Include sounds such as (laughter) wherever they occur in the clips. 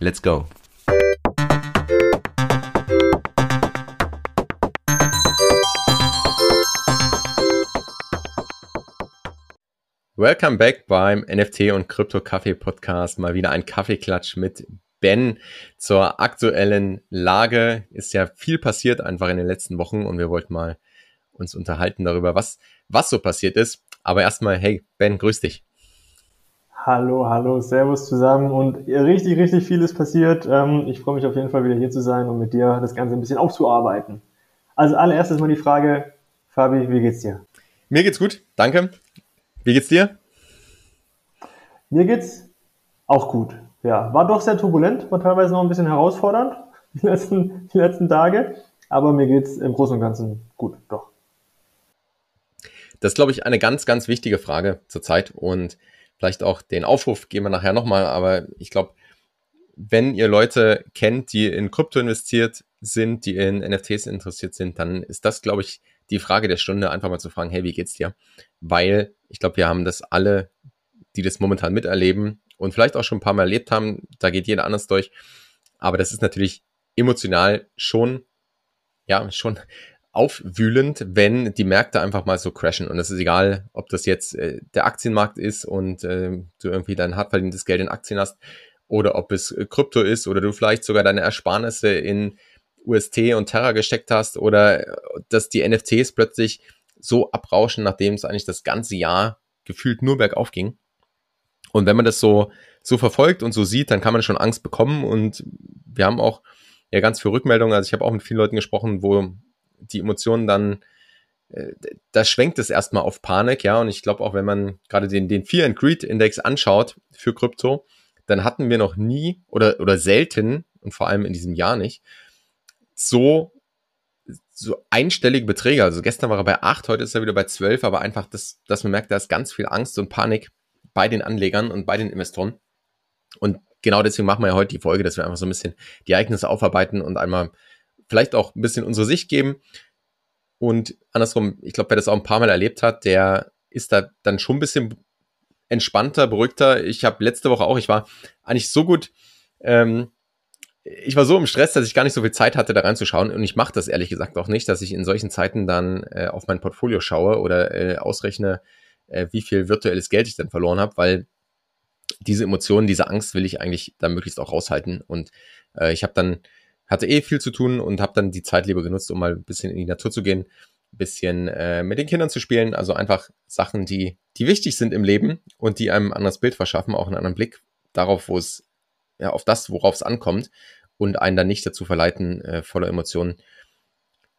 Let's go. Welcome back beim NFT und Krypto Kaffee Podcast. Mal wieder ein Kaffeeklatsch mit Ben zur aktuellen Lage. Ist ja viel passiert einfach in den letzten Wochen und wir wollten mal uns unterhalten darüber, was, was so passiert ist. Aber erstmal, hey, Ben, grüß dich. Hallo, hallo, Servus zusammen und richtig, richtig viel ist passiert. Ähm, ich freue mich auf jeden Fall wieder hier zu sein und mit dir das Ganze ein bisschen aufzuarbeiten. Also allererstes mal die Frage, Fabi, wie geht's dir? Mir geht's gut, danke. Wie geht's dir? Mir geht's auch gut. Ja, war doch sehr turbulent, war teilweise noch ein bisschen herausfordernd (laughs) die letzten, die letzten Tage, aber mir geht's im Großen und Ganzen gut, doch. Das ist, glaube ich, eine ganz, ganz wichtige Frage zurzeit und vielleicht auch den Aufruf gehen wir nachher nochmal, aber ich glaube, wenn ihr Leute kennt, die in Krypto investiert sind, die in NFTs interessiert sind, dann ist das, glaube ich, die Frage der Stunde, einfach mal zu fragen, hey, wie geht's dir? Weil ich glaube, wir haben das alle, die das momentan miterleben und vielleicht auch schon ein paar Mal erlebt haben, da geht jeder anders durch. Aber das ist natürlich emotional schon, ja, schon aufwühlend, wenn die Märkte einfach mal so crashen. Und es ist egal, ob das jetzt äh, der Aktienmarkt ist und äh, du irgendwie dein hart verdientes Geld in Aktien hast oder ob es äh, Krypto ist oder du vielleicht sogar deine Ersparnisse in UST und Terra gesteckt hast oder äh, dass die NFTs plötzlich so abrauschen, nachdem es eigentlich das ganze Jahr gefühlt nur bergauf ging. Und wenn man das so, so verfolgt und so sieht, dann kann man schon Angst bekommen und wir haben auch ja ganz viele Rückmeldungen. Also ich habe auch mit vielen Leuten gesprochen, wo die Emotionen dann, äh, da schwenkt es erstmal auf Panik, ja. Und ich glaube auch, wenn man gerade den, den Fear and Greed Index anschaut für Krypto, dann hatten wir noch nie oder, oder selten und vor allem in diesem Jahr nicht so, so einstellige Beträge. Also gestern war er bei acht, heute ist er wieder bei zwölf, aber einfach, das, dass man merkt, da ist ganz viel Angst und Panik bei den Anlegern und bei den Investoren. Und genau deswegen machen wir ja heute die Folge, dass wir einfach so ein bisschen die Ereignisse aufarbeiten und einmal vielleicht auch ein bisschen unsere Sicht geben. Und andersrum, ich glaube, wer das auch ein paar Mal erlebt hat, der ist da dann schon ein bisschen entspannter, beruhigter. Ich habe letzte Woche auch, ich war eigentlich so gut, ähm, ich war so im Stress, dass ich gar nicht so viel Zeit hatte, da reinzuschauen. Und ich mache das ehrlich gesagt auch nicht, dass ich in solchen Zeiten dann äh, auf mein Portfolio schaue oder äh, ausrechne, äh, wie viel virtuelles Geld ich dann verloren habe, weil diese Emotionen, diese Angst will ich eigentlich da möglichst auch raushalten. Und äh, ich habe dann hatte eh viel zu tun und habe dann die Zeit lieber genutzt, um mal ein bisschen in die Natur zu gehen, ein bisschen äh, mit den Kindern zu spielen. Also einfach Sachen, die, die wichtig sind im Leben und die einem ein anderes Bild verschaffen, auch einen anderen Blick darauf, wo es, ja, auf das, worauf es ankommt und einen dann nicht dazu verleiten, äh, voller Emotionen,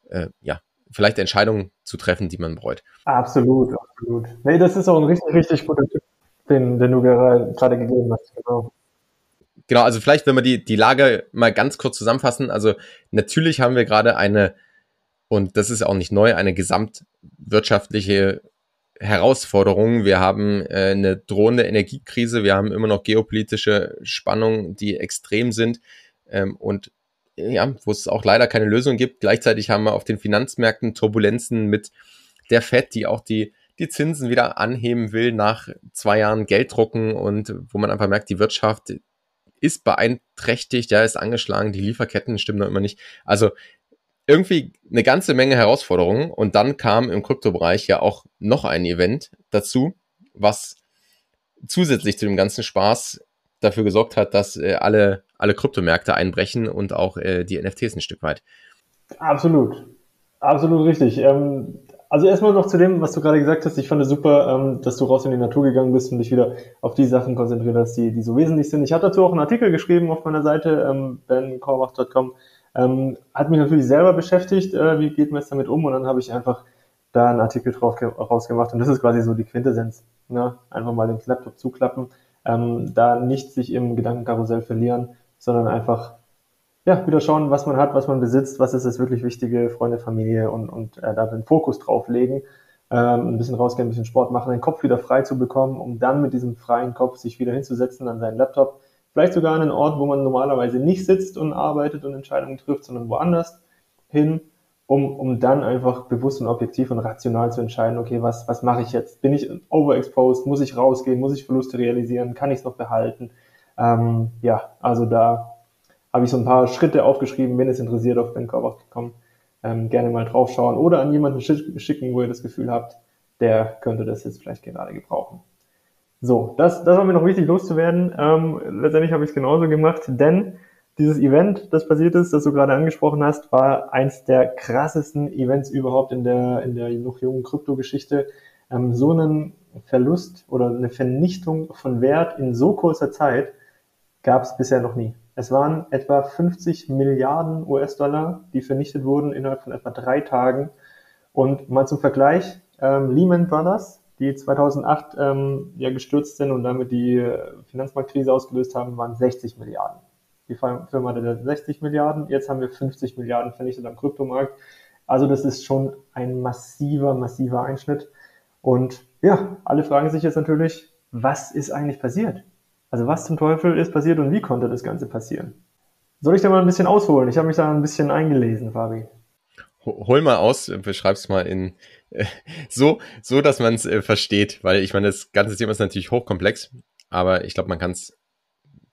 äh, ja, vielleicht Entscheidungen zu treffen, die man bereut. Absolut, absolut. Nee, das ist auch ein richtig, richtig guter Tipp, den, den du gerade gegeben hast, genau. Genau, also vielleicht, wenn wir die, die Lage mal ganz kurz zusammenfassen. Also natürlich haben wir gerade eine, und das ist auch nicht neu, eine gesamtwirtschaftliche Herausforderung. Wir haben äh, eine drohende Energiekrise, wir haben immer noch geopolitische Spannungen, die extrem sind ähm, und ja, wo es auch leider keine Lösung gibt. Gleichzeitig haben wir auf den Finanzmärkten Turbulenzen mit der FED, die auch die, die Zinsen wieder anheben will nach zwei Jahren Gelddrucken und wo man einfach merkt, die Wirtschaft ist beeinträchtigt, ja, ist angeschlagen, die Lieferketten stimmen noch immer nicht. Also irgendwie eine ganze Menge Herausforderungen und dann kam im Kryptobereich ja auch noch ein Event dazu, was zusätzlich zu dem ganzen Spaß dafür gesorgt hat, dass äh, alle, alle Kryptomärkte einbrechen und auch äh, die NFTs ein Stück weit. Absolut. Absolut richtig. Ähm, also erstmal noch zu dem, was du gerade gesagt hast. Ich fand es super, ähm, dass du raus in die Natur gegangen bist und dich wieder auf die Sachen konzentriert hast, die, die so wesentlich sind. Ich habe dazu auch einen Artikel geschrieben auf meiner Seite, ähm. Ähm, hat mich natürlich selber beschäftigt, äh, wie geht man jetzt damit um und dann habe ich einfach da einen Artikel drauf rausgemacht und das ist quasi so die Quintessenz. Ne? Einfach mal den Laptop zuklappen, ähm, da nicht sich im Gedankenkarussell verlieren, sondern einfach ja, wieder schauen, was man hat, was man besitzt, was ist das wirklich Wichtige, Freunde, Familie und, und äh, da den Fokus drauf legen, ähm, ein bisschen rausgehen, ein bisschen Sport machen, den Kopf wieder frei zu bekommen, um dann mit diesem freien Kopf sich wieder hinzusetzen an seinen Laptop, vielleicht sogar an einen Ort, wo man normalerweise nicht sitzt und arbeitet und Entscheidungen trifft, sondern woanders hin, um, um dann einfach bewusst und objektiv und rational zu entscheiden, okay, was, was mache ich jetzt? Bin ich overexposed? Muss ich rausgehen? Muss ich Verluste realisieren? Kann ich es noch behalten? Ähm, ja, also da habe ich so ein paar Schritte aufgeschrieben, wenn es interessiert, auf benkorb.com ähm, gerne mal draufschauen oder an jemanden schicken, wo ihr das Gefühl habt, der könnte das jetzt vielleicht gerade gebrauchen. So, das, das war mir noch wichtig loszuwerden. Ähm, letztendlich habe ich es genauso gemacht, denn dieses Event, das passiert ist, das du gerade angesprochen hast, war eins der krassesten Events überhaupt in der, in der noch jungen Kryptogeschichte. Ähm, so einen Verlust oder eine Vernichtung von Wert in so kurzer Zeit gab es bisher noch nie. Es waren etwa 50 Milliarden US-Dollar, die vernichtet wurden innerhalb von etwa drei Tagen. Und mal zum Vergleich, ähm, Lehman Brothers, die 2008 ähm, ja gestürzt sind und damit die äh, Finanzmarktkrise ausgelöst haben, waren 60 Milliarden. Die Firma hatte 60 Milliarden, jetzt haben wir 50 Milliarden vernichtet am Kryptomarkt. Also das ist schon ein massiver, massiver Einschnitt. Und ja, alle fragen sich jetzt natürlich, was ist eigentlich passiert? Also was zum Teufel ist passiert und wie konnte das Ganze passieren? Soll ich da mal ein bisschen ausholen? Ich habe mich da ein bisschen eingelesen, Fabi. Hol mal aus, beschreib's mal in äh, so, so, dass man es äh, versteht, weil ich meine, das ganze Thema ist natürlich hochkomplex, aber ich glaube, man kann es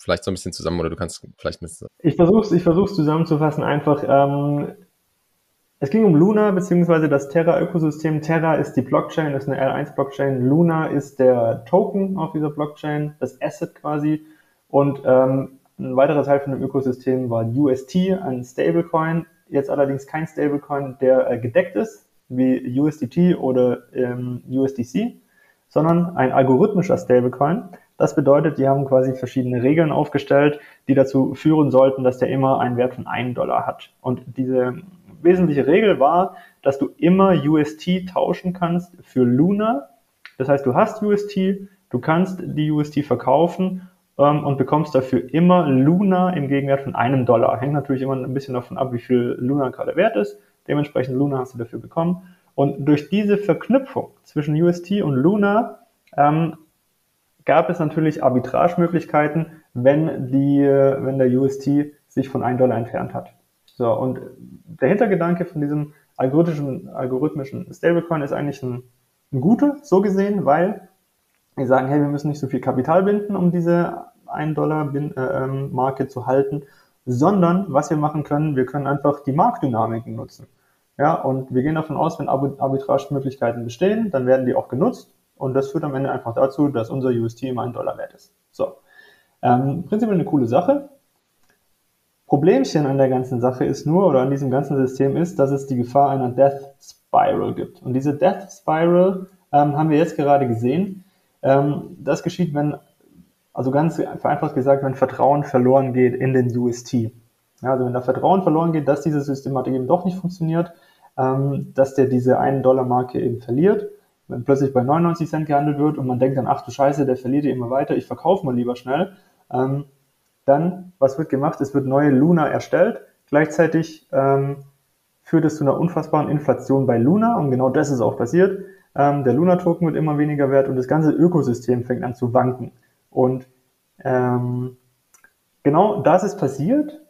vielleicht so ein bisschen zusammen oder du kannst vielleicht mit. Ich versuche ich versuch's zusammenzufassen. Einfach, ähm, es ging um Luna beziehungsweise das Terra-Ökosystem. Terra ist die Blockchain, ist eine L1-Blockchain. Luna ist der Token auf dieser Blockchain, das Asset quasi. Und ähm, ein weiterer Teil von dem Ökosystem war UST, ein Stablecoin. Jetzt allerdings kein Stablecoin, der äh, gedeckt ist, wie USDT oder ähm, USDC, sondern ein algorithmischer Stablecoin. Das bedeutet, die haben quasi verschiedene Regeln aufgestellt, die dazu führen sollten, dass der immer einen Wert von einem Dollar hat. Und diese wesentliche Regel war, dass du immer UST tauschen kannst für Luna. Das heißt, du hast UST, du kannst die UST verkaufen ähm, und bekommst dafür immer Luna im Gegenwert von einem Dollar. Hängt natürlich immer ein bisschen davon ab, wie viel Luna gerade wert ist. Dementsprechend Luna hast du dafür bekommen. Und durch diese Verknüpfung zwischen UST und Luna ähm, gab es natürlich Arbitragemöglichkeiten, wenn, die, wenn der UST sich von einem Dollar entfernt hat. So, und der Hintergedanke von diesem algorithmischen, algorithmischen Stablecoin ist eigentlich ein, ein guter, so gesehen, weil wir sagen, hey, wir müssen nicht so viel Kapital binden, um diese 1 Dollar äh, ähm, zu halten, sondern was wir machen können, wir können einfach die Marktdynamiken nutzen. Ja, und wir gehen davon aus, wenn Arbitragemöglichkeiten bestehen, dann werden die auch genutzt und das führt am Ende einfach dazu, dass unser UST immer ein Dollar wert ist. So. Ähm, prinzipiell eine coole Sache. Problemchen an der ganzen Sache ist nur, oder an diesem ganzen System ist, dass es die Gefahr einer Death Spiral gibt. Und diese Death Spiral ähm, haben wir jetzt gerade gesehen. Ähm, das geschieht, wenn, also ganz vereinfacht gesagt, wenn Vertrauen verloren geht in den UST. Ja, also wenn da Vertrauen verloren geht, dass diese Systematik eben doch nicht funktioniert, ähm, dass der diese 1-Dollar-Marke eben verliert, wenn plötzlich bei 99 Cent gehandelt wird und man denkt dann, ach du Scheiße, der verliert ja immer weiter, ich verkaufe mal lieber schnell, ähm, dann, was wird gemacht? Es wird neue Luna erstellt. Gleichzeitig ähm, führt es zu einer unfassbaren Inflation bei Luna und genau das ist auch passiert. Ähm, der Luna-Token wird immer weniger wert und das ganze Ökosystem fängt an zu wanken. Und ähm, genau das ist passiert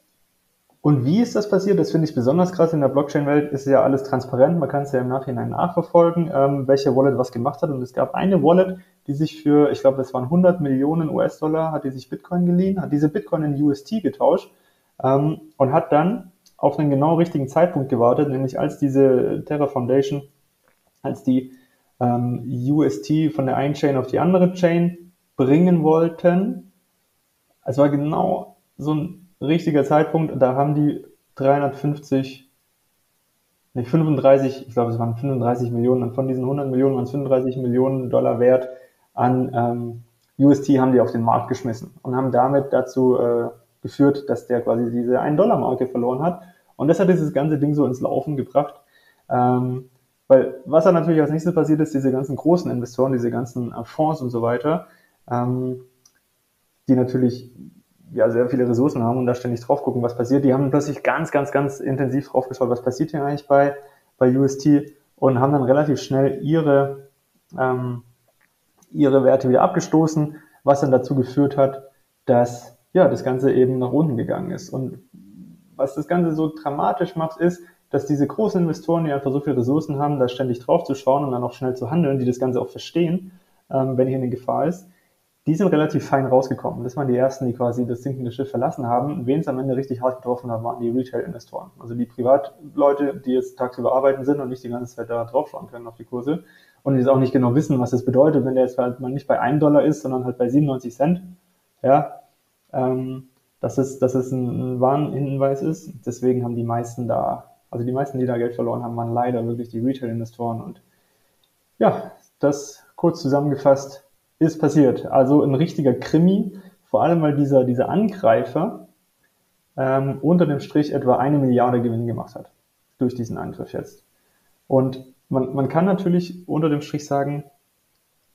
und wie ist das passiert? Das finde ich besonders krass. In der Blockchain-Welt ist ja alles transparent. Man kann es ja im Nachhinein nachverfolgen, ähm, welche Wallet was gemacht hat. Und es gab eine Wallet, die sich für, ich glaube, es waren 100 Millionen US-Dollar, hat die sich Bitcoin geliehen, hat diese Bitcoin in UST getauscht ähm, und hat dann auf einen genau richtigen Zeitpunkt gewartet, nämlich als diese Terra Foundation, als die ähm, UST von der einen Chain auf die andere Chain bringen wollten. Es war genau so ein richtiger Zeitpunkt, da haben die 350, nee, 35, ich glaube es waren 35 Millionen, und von diesen 100 Millionen waren es 35 Millionen Dollar wert an ähm, UST haben die auf den Markt geschmissen und haben damit dazu äh, geführt, dass der quasi diese 1-Dollar-Marke verloren hat. Und das hat dieses ganze Ding so ins Laufen gebracht. Ähm, weil was dann natürlich als nächstes passiert ist, diese ganzen großen Investoren, diese ganzen äh, Fonds und so weiter, ähm, die natürlich ja sehr viele Ressourcen haben und da ständig drauf gucken, was passiert. Die haben plötzlich ganz, ganz, ganz intensiv drauf geschaut, was passiert hier eigentlich bei, bei UST und haben dann relativ schnell ihre, ähm, ihre Werte wieder abgestoßen, was dann dazu geführt hat, dass ja, das Ganze eben nach unten gegangen ist. Und was das Ganze so dramatisch macht, ist, dass diese großen Investoren, die einfach so viele Ressourcen haben, da ständig drauf zu schauen und dann auch schnell zu handeln, die das Ganze auch verstehen, ähm, wenn hier eine Gefahr ist, die sind relativ fein rausgekommen. Das waren die ersten, die quasi das sinkende Schiff verlassen haben. Wen es am Ende richtig hart getroffen hat, waren die Retail-Investoren. Also die Privatleute, die jetzt tagsüber arbeiten sind und nicht die ganze Zeit da draufschauen können auf die Kurse und die jetzt auch nicht genau wissen, was das bedeutet, wenn der jetzt halt mal nicht bei 1 Dollar ist, sondern halt bei 97 Cent. Ja, ähm, dass es, dass es ein Warnhinweis ist. Deswegen haben die meisten da, also die meisten, die da Geld verloren haben, waren leider wirklich die Retail-Investoren. Und ja, das kurz zusammengefasst ist passiert. Also ein richtiger Krimi, vor allem weil dieser, dieser Angreifer ähm, unter dem Strich etwa eine Milliarde Gewinn gemacht hat durch diesen Angriff jetzt. Und man, man kann natürlich unter dem Strich sagen,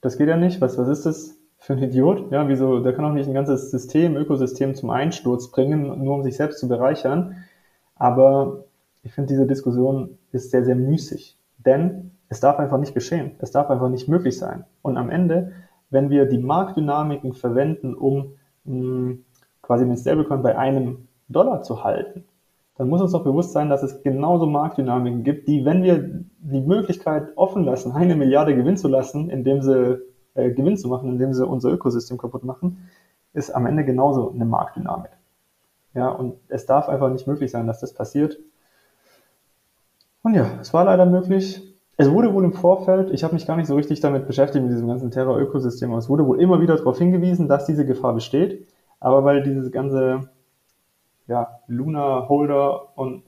das geht ja nicht, was, was ist das für ein Idiot? Ja, wieso, der kann auch nicht ein ganzes System, Ökosystem zum Einsturz bringen, nur um sich selbst zu bereichern. Aber ich finde, diese Diskussion ist sehr, sehr müßig. Denn es darf einfach nicht geschehen. Es darf einfach nicht möglich sein. Und am Ende wenn wir die Marktdynamiken verwenden, um mh, hm, quasi den Stablecoin bei einem Dollar zu halten, dann muss uns doch bewusst sein, dass es genauso Marktdynamiken gibt, die, wenn wir die Möglichkeit offen lassen, eine Milliarde Gewinn zu lassen, indem sie äh, Gewinn zu machen, indem sie unser Ökosystem kaputt machen, ist am Ende genauso eine Marktdynamik. Ja, und es darf einfach nicht möglich sein, dass das passiert. Und ja, es war leider möglich. Es wurde wohl im Vorfeld, ich habe mich gar nicht so richtig damit beschäftigt, mit diesem ganzen Terror-Ökosystem, aber es wurde wohl immer wieder darauf hingewiesen, dass diese Gefahr besteht. Aber weil dieses ganze ja, Luna-Holder und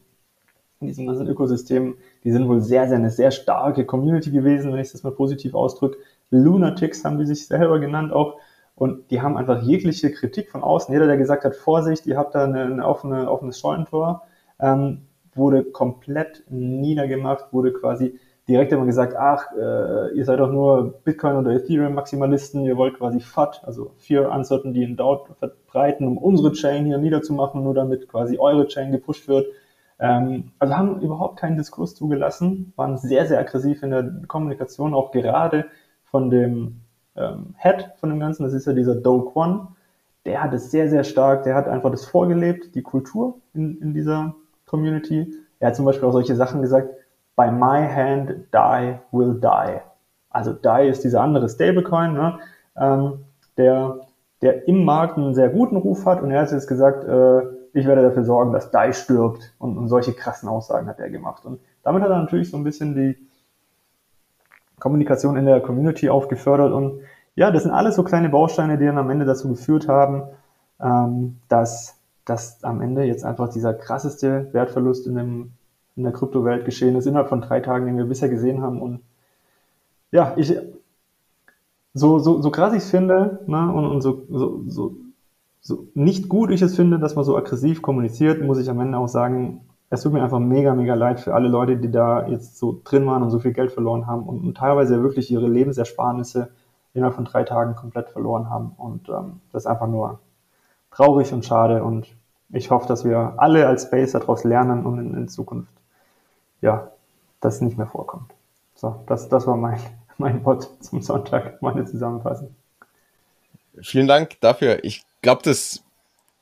in diesem ganzen Ökosystem, die sind wohl sehr, sehr eine sehr starke Community gewesen, wenn ich das mal positiv ausdrücke. Lunatics haben die sich selber genannt auch. Und die haben einfach jegliche Kritik von außen. Jeder, der gesagt hat, Vorsicht, ihr habt da eine, eine offene, offenes Scheunentor, ähm, wurde komplett niedergemacht, wurde quasi direkt immer gesagt, ach, äh, ihr seid doch nur Bitcoin oder Ethereum Maximalisten, ihr wollt quasi FUD, also Fear, Uncertainty and Doubt verbreiten, um unsere Chain hier niederzumachen, nur damit quasi eure Chain gepusht wird. Ähm, also haben überhaupt keinen Diskurs zugelassen, waren sehr, sehr aggressiv in der Kommunikation, auch gerade von dem ähm, Head von dem Ganzen, das ist ja dieser Do Kwon, der hat es sehr, sehr stark, der hat einfach das vorgelebt, die Kultur in, in dieser Community. Er hat zum Beispiel auch solche Sachen gesagt, by my hand, DAI will die. Also DAI ist dieser andere Stablecoin, ne, ähm, der, der im Markt einen sehr guten Ruf hat und er hat jetzt gesagt, äh, ich werde dafür sorgen, dass DAI stirbt und, und solche krassen Aussagen hat er gemacht. Und damit hat er natürlich so ein bisschen die Kommunikation in der Community aufgefördert und ja, das sind alles so kleine Bausteine, die dann am Ende dazu geführt haben, ähm, dass, dass am Ende jetzt einfach dieser krasseste Wertverlust in dem in der Kryptowelt geschehen ist, innerhalb von drei Tagen, den wir bisher gesehen haben. Und ja, ich, so, so, so krass ich es finde, ne, und, und so, so, so, so nicht gut ich es finde, dass man so aggressiv kommuniziert, muss ich am Ende auch sagen, es tut mir einfach mega, mega leid für alle Leute, die da jetzt so drin waren und so viel Geld verloren haben und, und teilweise wirklich ihre Lebensersparnisse innerhalb von drei Tagen komplett verloren haben. Und ähm, das ist einfach nur traurig und schade. Und ich hoffe, dass wir alle als Space daraus lernen und in, in Zukunft ja, das nicht mehr vorkommt. So, das, das war mein, (laughs) mein Wort zum Sonntag, meine Zusammenfassung. Vielen Dank dafür. Ich glaube, das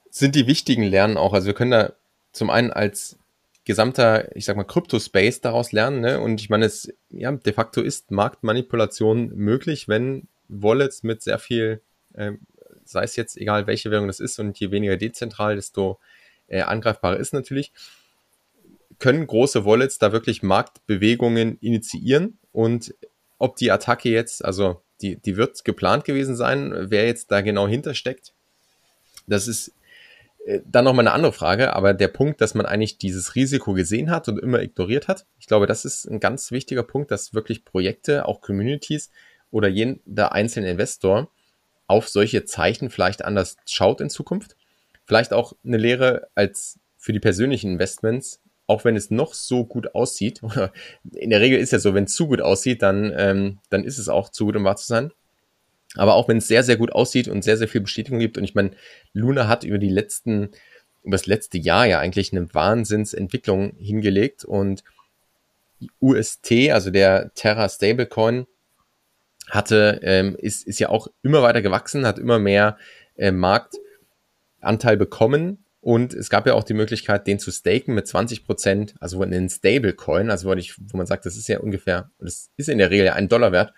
sind die wichtigen Lernen auch. Also wir können da zum einen als gesamter, ich sag mal, Crypto-Space daraus lernen. Ne? Und ich meine, es ja, de facto ist Marktmanipulation möglich, wenn Wallets mit sehr viel, äh, sei es jetzt egal, welche Währung das ist, und je weniger dezentral, desto äh, angreifbarer ist natürlich können große Wallets da wirklich Marktbewegungen initiieren? Und ob die Attacke jetzt, also die, die wird geplant gewesen sein, wer jetzt da genau hintersteckt, das ist äh, dann nochmal eine andere Frage, aber der Punkt, dass man eigentlich dieses Risiko gesehen hat und immer ignoriert hat, ich glaube, das ist ein ganz wichtiger Punkt, dass wirklich Projekte, auch Communities oder jeder einzelne Investor auf solche Zeichen vielleicht anders schaut in Zukunft. Vielleicht auch eine Lehre als für die persönlichen Investments, auch wenn es noch so gut aussieht, (laughs) oder in der Regel ist ja so, wenn es zu gut aussieht, dann, ähm, dann ist es auch zu gut, um wahr zu sein. Aber auch wenn es sehr, sehr gut aussieht und sehr, sehr viel Bestätigung gibt, und ich meine, Luna hat über die letzten, über das letzte Jahr ja eigentlich eine Wahnsinnsentwicklung hingelegt und UST, also der Terra Stablecoin, hatte, ähm, ist, ist ja auch immer weiter gewachsen, hat immer mehr äh, Marktanteil bekommen und es gab ja auch die Möglichkeit, den zu staken mit 20 Prozent, also einen Stablecoin, also wo, ich, wo man sagt, das ist ja ungefähr, das ist in der Regel ja ein Dollar wert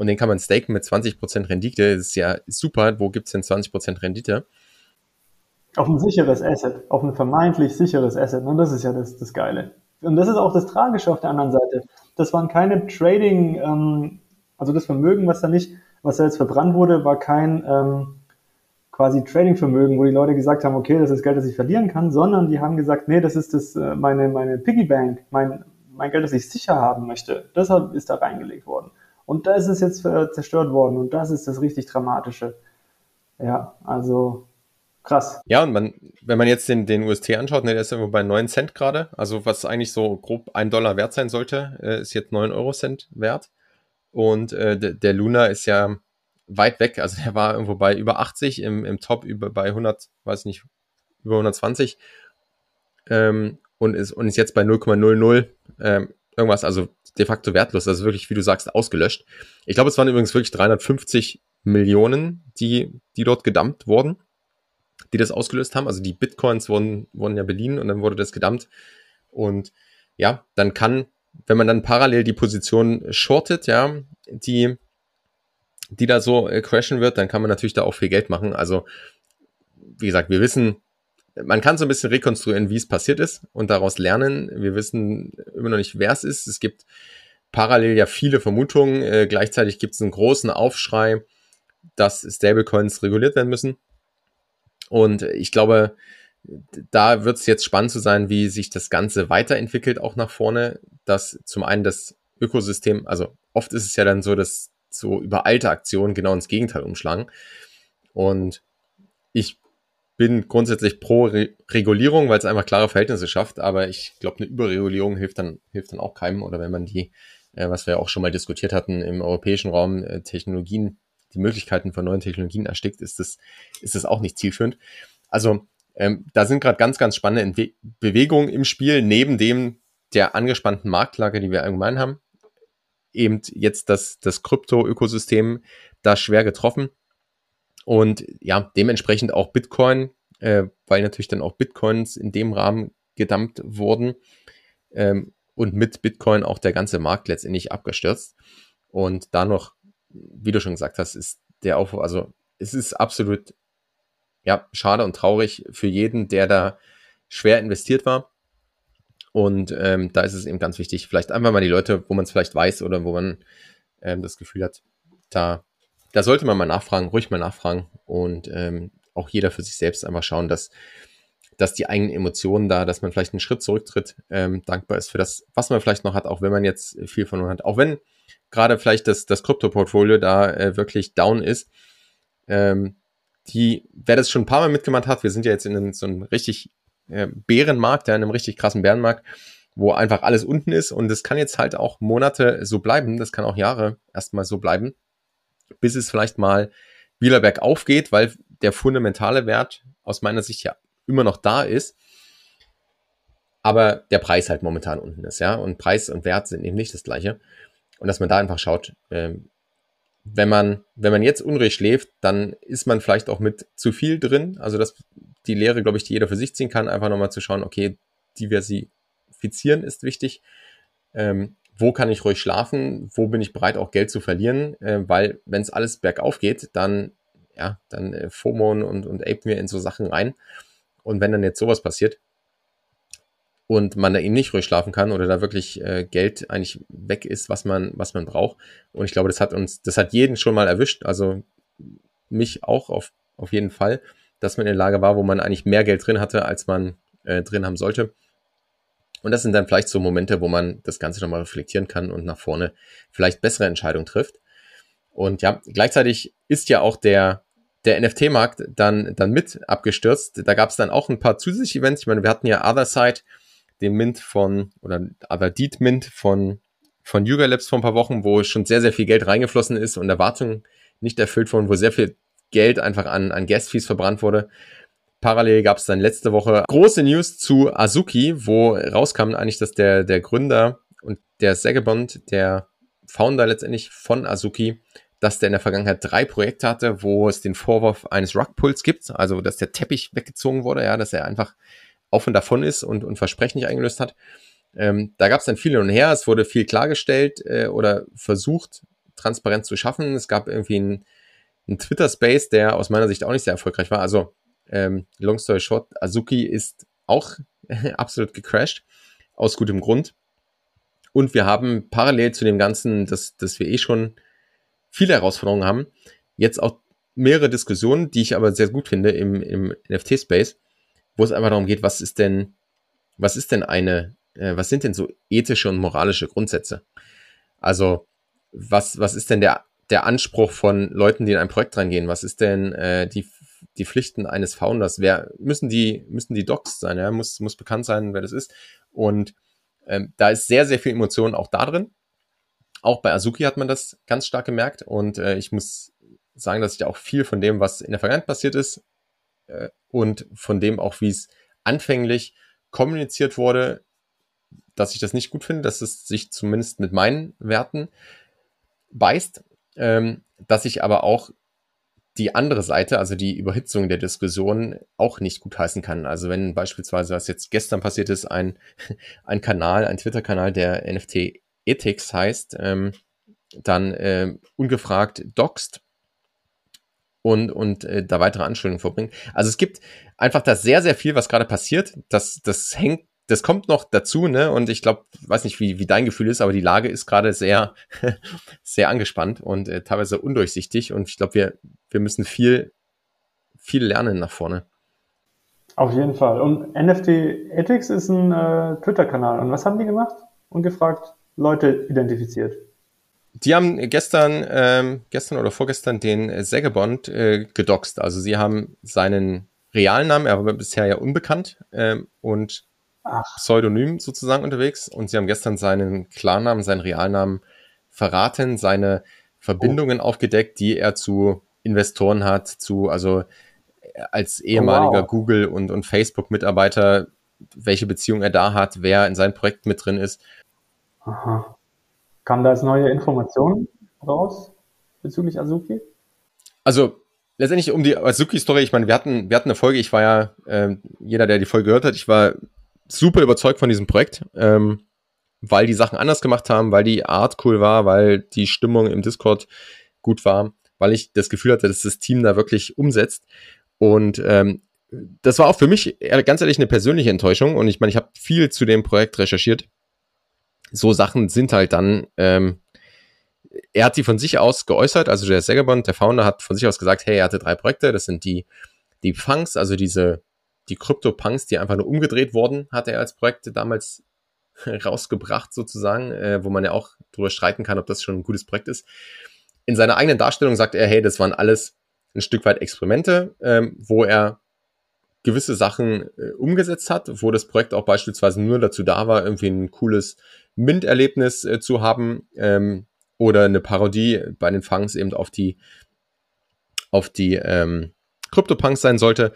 und den kann man staken mit 20 Prozent Rendite. Das ist ja super. Wo gibt's denn 20 Prozent Rendite? Auf ein sicheres Asset, auf ein vermeintlich sicheres Asset. Und das ist ja das, das Geile. Und das ist auch das Tragische auf der anderen Seite. Das waren keine Trading, ähm, also das Vermögen, was da nicht, was da jetzt verbrannt wurde, war kein ähm, quasi Trading-Vermögen, wo die Leute gesagt haben, okay, das ist Geld, das ich verlieren kann, sondern die haben gesagt, nee, das ist das äh, meine meine Piggybank, mein mein Geld, das ich sicher haben möchte. Deshalb ist da reingelegt worden. Und da ist es jetzt äh, zerstört worden und das ist das richtig Dramatische. Ja, also krass. Ja, und man, wenn man jetzt den, den UST anschaut, ne, der ist irgendwo bei 9 Cent gerade. Also was eigentlich so grob ein Dollar wert sein sollte, äh, ist jetzt 9 Euro Cent wert. Und äh, der Luna ist ja weit weg. Also der war irgendwo bei über 80, im, im Top über bei 100, weiß nicht, über 120. Ähm, und, ist, und ist jetzt bei 0,00 ähm, irgendwas, also de facto wertlos. Also wirklich, wie du sagst, ausgelöscht. Ich glaube, es waren übrigens wirklich 350 Millionen, die, die dort gedumpt wurden, die das ausgelöst haben. Also die Bitcoins wurden, wurden ja beliehen und dann wurde das gedumpt. Und ja, dann kann, wenn man dann parallel die Position shortet, ja, die, die da so äh, crashen wird, dann kann man natürlich da auch viel Geld machen. Also, wie gesagt, wir wissen, man kann so ein bisschen rekonstruieren, wie es passiert ist und daraus lernen. Wir wissen immer noch nicht, wer es ist. Es gibt parallel ja viele Vermutungen. Äh, gleichzeitig gibt es einen großen Aufschrei, dass Stablecoins reguliert werden müssen. Und ich glaube, da wird es jetzt spannend zu sein, wie sich das Ganze weiterentwickelt, auch nach vorne. Dass zum einen das Ökosystem, also oft ist es ja dann so, dass so überalte Aktionen genau ins Gegenteil umschlagen. Und ich bin grundsätzlich pro Re Regulierung, weil es einfach klare Verhältnisse schafft, aber ich glaube, eine Überregulierung hilft dann, hilft dann auch keinem. Oder wenn man die, äh, was wir auch schon mal diskutiert hatten, im europäischen Raum äh, Technologien, die Möglichkeiten von neuen Technologien erstickt, ist das, ist das auch nicht zielführend. Also ähm, da sind gerade ganz, ganz spannende Entwe Bewegungen im Spiel, neben dem der angespannten Marktlage, die wir allgemein haben. Eben jetzt das, das Krypto-Ökosystem da schwer getroffen. Und ja, dementsprechend auch Bitcoin, äh, weil natürlich dann auch Bitcoins in dem Rahmen gedumpt wurden. Ähm, und mit Bitcoin auch der ganze Markt letztendlich abgestürzt. Und da noch, wie du schon gesagt hast, ist der Aufruf, also es ist absolut ja, schade und traurig für jeden, der da schwer investiert war. Und ähm, da ist es eben ganz wichtig, vielleicht einfach mal die Leute, wo man es vielleicht weiß oder wo man ähm, das Gefühl hat, da da sollte man mal nachfragen, ruhig mal nachfragen und ähm, auch jeder für sich selbst einfach schauen, dass, dass die eigenen Emotionen da, dass man vielleicht einen Schritt zurücktritt, ähm, dankbar ist für das, was man vielleicht noch hat, auch wenn man jetzt viel von hat. Auch wenn gerade vielleicht das, das Krypto-Portfolio da äh, wirklich down ist. Ähm, die, wer das schon ein paar Mal mitgemacht hat, wir sind ja jetzt in so einem richtig äh, Bärenmarkt, ja, in einem richtig krassen Bärenmarkt, wo einfach alles unten ist und das kann jetzt halt auch Monate so bleiben, das kann auch Jahre erstmal so bleiben bis es vielleicht mal wieder bergauf geht, weil der fundamentale Wert aus meiner Sicht ja immer noch da ist, aber der Preis halt momentan unten ist, ja. Und Preis und Wert sind eben nicht das gleiche. Und dass man da einfach schaut, ähm, wenn man, wenn man jetzt unruhig schläft, dann ist man vielleicht auch mit zu viel drin. Also das, die Lehre, glaube ich, die jeder für sich ziehen kann, einfach nochmal zu schauen, okay, diversifizieren ist wichtig. Ähm, wo kann ich ruhig schlafen, wo bin ich bereit, auch Geld zu verlieren, äh, weil wenn es alles bergauf geht, dann, ja, dann äh, FOMO und, und apen wir in so Sachen rein. Und wenn dann jetzt sowas passiert und man da eben nicht ruhig schlafen kann oder da wirklich äh, Geld eigentlich weg ist, was man, was man braucht. Und ich glaube, das hat uns, das hat jeden schon mal erwischt, also mich auch auf, auf jeden Fall, dass man in der Lage war, wo man eigentlich mehr Geld drin hatte, als man äh, drin haben sollte. Und das sind dann vielleicht so Momente, wo man das Ganze nochmal reflektieren kann und nach vorne vielleicht bessere Entscheidungen trifft. Und ja, gleichzeitig ist ja auch der, der NFT-Markt dann, dann mit abgestürzt. Da gab es dann auch ein paar zusätzliche Events. Ich meine, wir hatten ja Other Side, den Mint von, oder Deed Mint von, von Yuga Labs vor ein paar Wochen, wo schon sehr, sehr viel Geld reingeflossen ist und Erwartungen nicht erfüllt wurden, wo sehr viel Geld einfach an, an Gas-Fees verbrannt wurde. Parallel gab es dann letzte Woche große News zu Azuki, wo rauskam eigentlich, dass der, der Gründer und der Segebond, der Founder letztendlich von Azuki, dass der in der Vergangenheit drei Projekte hatte, wo es den Vorwurf eines Rugpulls gibt, also dass der Teppich weggezogen wurde, ja, dass er einfach auf und davon ist und, und Versprechen nicht eingelöst hat. Ähm, da gab es dann viel hin und her, es wurde viel klargestellt äh, oder versucht, Transparenz zu schaffen. Es gab irgendwie einen, einen Twitter-Space, der aus meiner Sicht auch nicht sehr erfolgreich war. Also, ähm, long story short, Azuki ist auch (laughs) absolut gecrashed, aus gutem Grund. Und wir haben parallel zu dem Ganzen, dass, dass wir eh schon viele Herausforderungen haben, jetzt auch mehrere Diskussionen, die ich aber sehr gut finde im, im NFT-Space, wo es einfach darum geht, was ist denn, was ist denn eine, äh, was sind denn so ethische und moralische Grundsätze? Also, was, was ist denn der, der Anspruch von Leuten, die in ein Projekt reingehen? Was ist denn äh, die, die Pflichten eines Founders? Wer müssen die, müssen die Docs sein? Ja? Muss, muss bekannt sein, wer das ist. Und ähm, da ist sehr, sehr viel Emotion auch da drin. Auch bei Azuki hat man das ganz stark gemerkt. Und äh, ich muss sagen, dass ich auch viel von dem, was in der Vergangenheit passiert ist, äh, und von dem auch, wie es anfänglich kommuniziert wurde, dass ich das nicht gut finde, dass es sich zumindest mit meinen Werten beißt, ähm, dass ich aber auch die andere Seite, also die Überhitzung der Diskussion, auch nicht gut heißen kann. Also wenn beispielsweise, was jetzt gestern passiert ist, ein, (laughs) ein Kanal, ein Twitter-Kanal, der NFT Ethics heißt, ähm, dann äh, ungefragt doxt und, und äh, da weitere Anschuldigungen vorbringen. Also es gibt einfach da sehr, sehr viel, was gerade passiert. Das, das hängt das kommt noch dazu, ne? Und ich glaube, weiß nicht, wie, wie dein Gefühl ist, aber die Lage ist gerade sehr, (laughs) sehr angespannt und äh, teilweise undurchsichtig. Und ich glaube, wir, wir müssen viel, viel lernen nach vorne. Auf jeden Fall. Und NFT Ethics ist ein äh, Twitter-Kanal. Und was haben die gemacht? Und gefragt, Leute identifiziert. Die haben gestern, ähm, gestern oder vorgestern den Sägebond äh, gedoxt. Also sie haben seinen realen Namen, er war bisher ja unbekannt, ähm, und Ach. Pseudonym sozusagen unterwegs und sie haben gestern seinen Klarnamen, seinen Realnamen verraten, seine Verbindungen oh. aufgedeckt, die er zu Investoren hat, zu, also als ehemaliger oh, wow. Google- und, und Facebook-Mitarbeiter, welche Beziehung er da hat, wer in seinem Projekt mit drin ist. Aha. Kam da jetzt neue Informationen raus bezüglich Azuki? Also letztendlich um die Azuki-Story, ich meine, wir hatten, wir hatten eine Folge, ich war ja, äh, jeder, der die Folge gehört hat, ich war super überzeugt von diesem Projekt, ähm, weil die Sachen anders gemacht haben, weil die Art cool war, weil die Stimmung im Discord gut war, weil ich das Gefühl hatte, dass das Team da wirklich umsetzt. Und ähm, das war auch für mich ganz ehrlich eine persönliche Enttäuschung. Und ich meine, ich habe viel zu dem Projekt recherchiert. So Sachen sind halt dann, ähm, er hat sie von sich aus geäußert, also der Segerbond, der Founder, hat von sich aus gesagt, hey, er hatte drei Projekte, das sind die, die Funks, also diese die Crypto-Punks, die einfach nur umgedreht wurden, hat er als Projekt damals (laughs) rausgebracht sozusagen, äh, wo man ja auch drüber streiten kann, ob das schon ein gutes Projekt ist. In seiner eigenen Darstellung sagt er, hey, das waren alles ein Stück weit Experimente, ähm, wo er gewisse Sachen äh, umgesetzt hat, wo das Projekt auch beispielsweise nur dazu da war, irgendwie ein cooles Mint-Erlebnis äh, zu haben ähm, oder eine Parodie bei den Funks eben auf die auf die ähm, Crypto-Punks sein sollte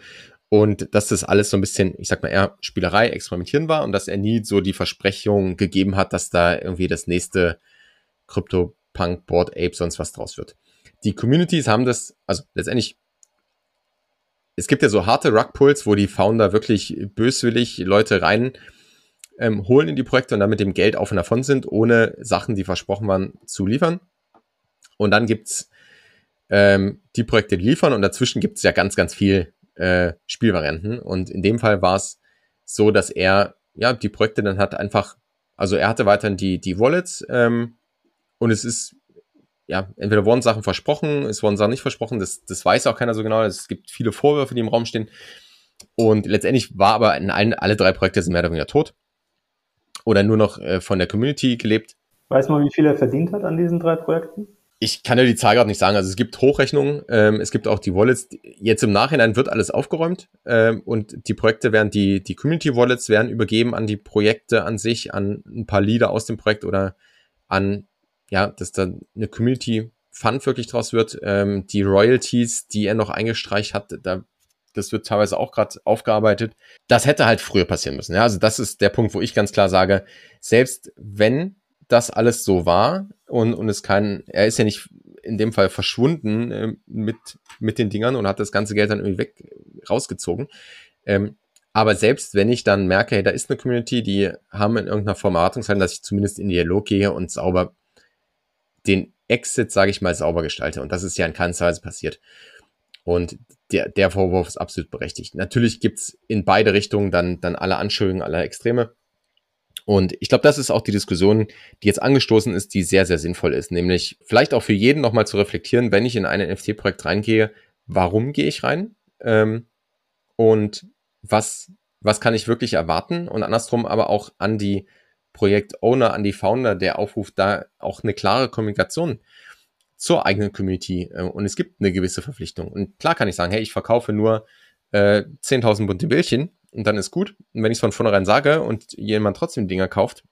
und dass das alles so ein bisschen, ich sag mal, eher Spielerei, Experimentieren war und dass er nie so die Versprechung gegeben hat, dass da irgendwie das nächste Crypto Punk Board Ape sonst was draus wird. Die Communities haben das, also letztendlich, es gibt ja so harte Rugpulls, wo die Founder wirklich böswillig Leute rein ähm, holen in die Projekte und dann mit dem Geld auf und davon sind, ohne Sachen, die versprochen waren, zu liefern. Und dann gibt's ähm, die Projekte, die liefern und dazwischen gibt's ja ganz, ganz viel äh, Spielvarianten. Und in dem Fall war es so, dass er ja die Projekte dann hat einfach, also er hatte weiterhin die, die Wallets ähm, und es ist, ja, entweder wurden Sachen versprochen, es wurden Sachen nicht versprochen, das, das weiß auch keiner so genau. Es gibt viele Vorwürfe, die im Raum stehen. Und letztendlich war aber in allen, alle drei Projekte sind mehr oder weniger tot. Oder nur noch äh, von der Community gelebt. Weiß man, wie viel er verdient hat an diesen drei Projekten? Ich kann ja die Zahl gerade nicht sagen. Also es gibt Hochrechnungen, ähm, es gibt auch die Wallets. Jetzt im Nachhinein wird alles aufgeräumt ähm, und die Projekte werden, die, die Community Wallets werden übergeben an die Projekte an sich, an ein paar Leader aus dem Projekt oder an, ja, dass da eine Community Fund wirklich draus wird. Ähm, die Royalties, die er noch eingestreicht hat, da, das wird teilweise auch gerade aufgearbeitet. Das hätte halt früher passieren müssen. Ja? Also das ist der Punkt, wo ich ganz klar sage, selbst wenn das alles so war und, und es kein, er ist ja nicht in dem Fall verschwunden äh, mit, mit den Dingern und hat das ganze Geld dann irgendwie weg rausgezogen. Ähm, aber selbst wenn ich dann merke, hey, da ist eine Community, die haben in irgendeiner Form Erwartungshaltung, dass ich zumindest in Dialog gehe und sauber den Exit, sage ich mal, sauber gestalte. Und das ist ja in keiner Weise passiert. Und der, der Vorwurf ist absolut berechtigt. Natürlich gibt's in beide Richtungen dann, dann alle Anschuldigungen aller Extreme. Und ich glaube, das ist auch die Diskussion, die jetzt angestoßen ist, die sehr, sehr sinnvoll ist. Nämlich vielleicht auch für jeden nochmal zu reflektieren, wenn ich in ein NFT-Projekt reingehe, warum gehe ich rein? Ähm, und was, was kann ich wirklich erwarten? Und andersrum aber auch an die Projekt-Owner, an die Founder, der Aufruf, da auch eine klare Kommunikation zur eigenen Community. Äh, und es gibt eine gewisse Verpflichtung. Und klar kann ich sagen, hey, ich verkaufe nur äh, 10.000 bunte Bildchen und dann ist gut. Und wenn ich es von vornherein sage und jemand trotzdem Dinger kauft,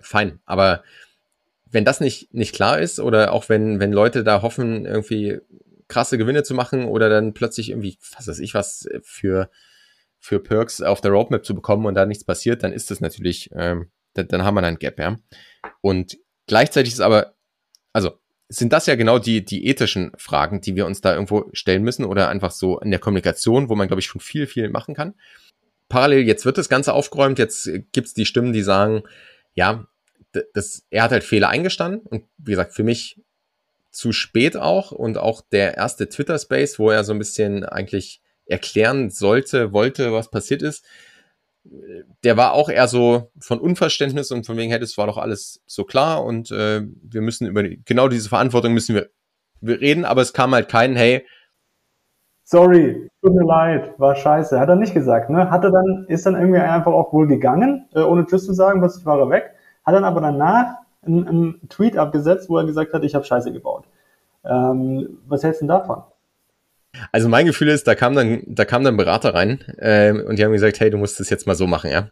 fein. Aber wenn das nicht, nicht klar ist oder auch wenn, wenn Leute da hoffen, irgendwie krasse Gewinne zu machen oder dann plötzlich irgendwie, was weiß ich was, für, für Perks auf der Roadmap zu bekommen und da nichts passiert, dann ist das natürlich ähm, dann, dann haben wir ein Gap, ja. Und gleichzeitig ist aber, also sind das ja genau die, die ethischen Fragen, die wir uns da irgendwo stellen müssen oder einfach so in der Kommunikation, wo man, glaube ich, schon viel, viel machen kann. Parallel, jetzt wird das Ganze aufgeräumt, jetzt gibt's die Stimmen, die sagen, ja, das, er hat halt Fehler eingestanden und wie gesagt, für mich zu spät auch und auch der erste Twitter-Space, wo er so ein bisschen eigentlich erklären sollte, wollte, was passiert ist, der war auch eher so von Unverständnis und von wegen, hey, das war doch alles so klar und äh, wir müssen über die, genau diese Verantwortung müssen wir, wir reden, aber es kam halt kein, hey, sorry, tut mir leid, war scheiße. Hat er nicht gesagt, ne? Hat er dann, ist dann irgendwie einfach auch wohl gegangen, äh, ohne Tschüss zu sagen, plötzlich war er weg. Hat dann aber danach einen, einen Tweet abgesetzt, wo er gesagt hat, ich habe Scheiße gebaut. Ähm, was hältst du denn davon? Also mein Gefühl ist, da kam dann, da kam dann Berater rein äh, und die haben gesagt, hey, du musst das jetzt mal so machen, ja.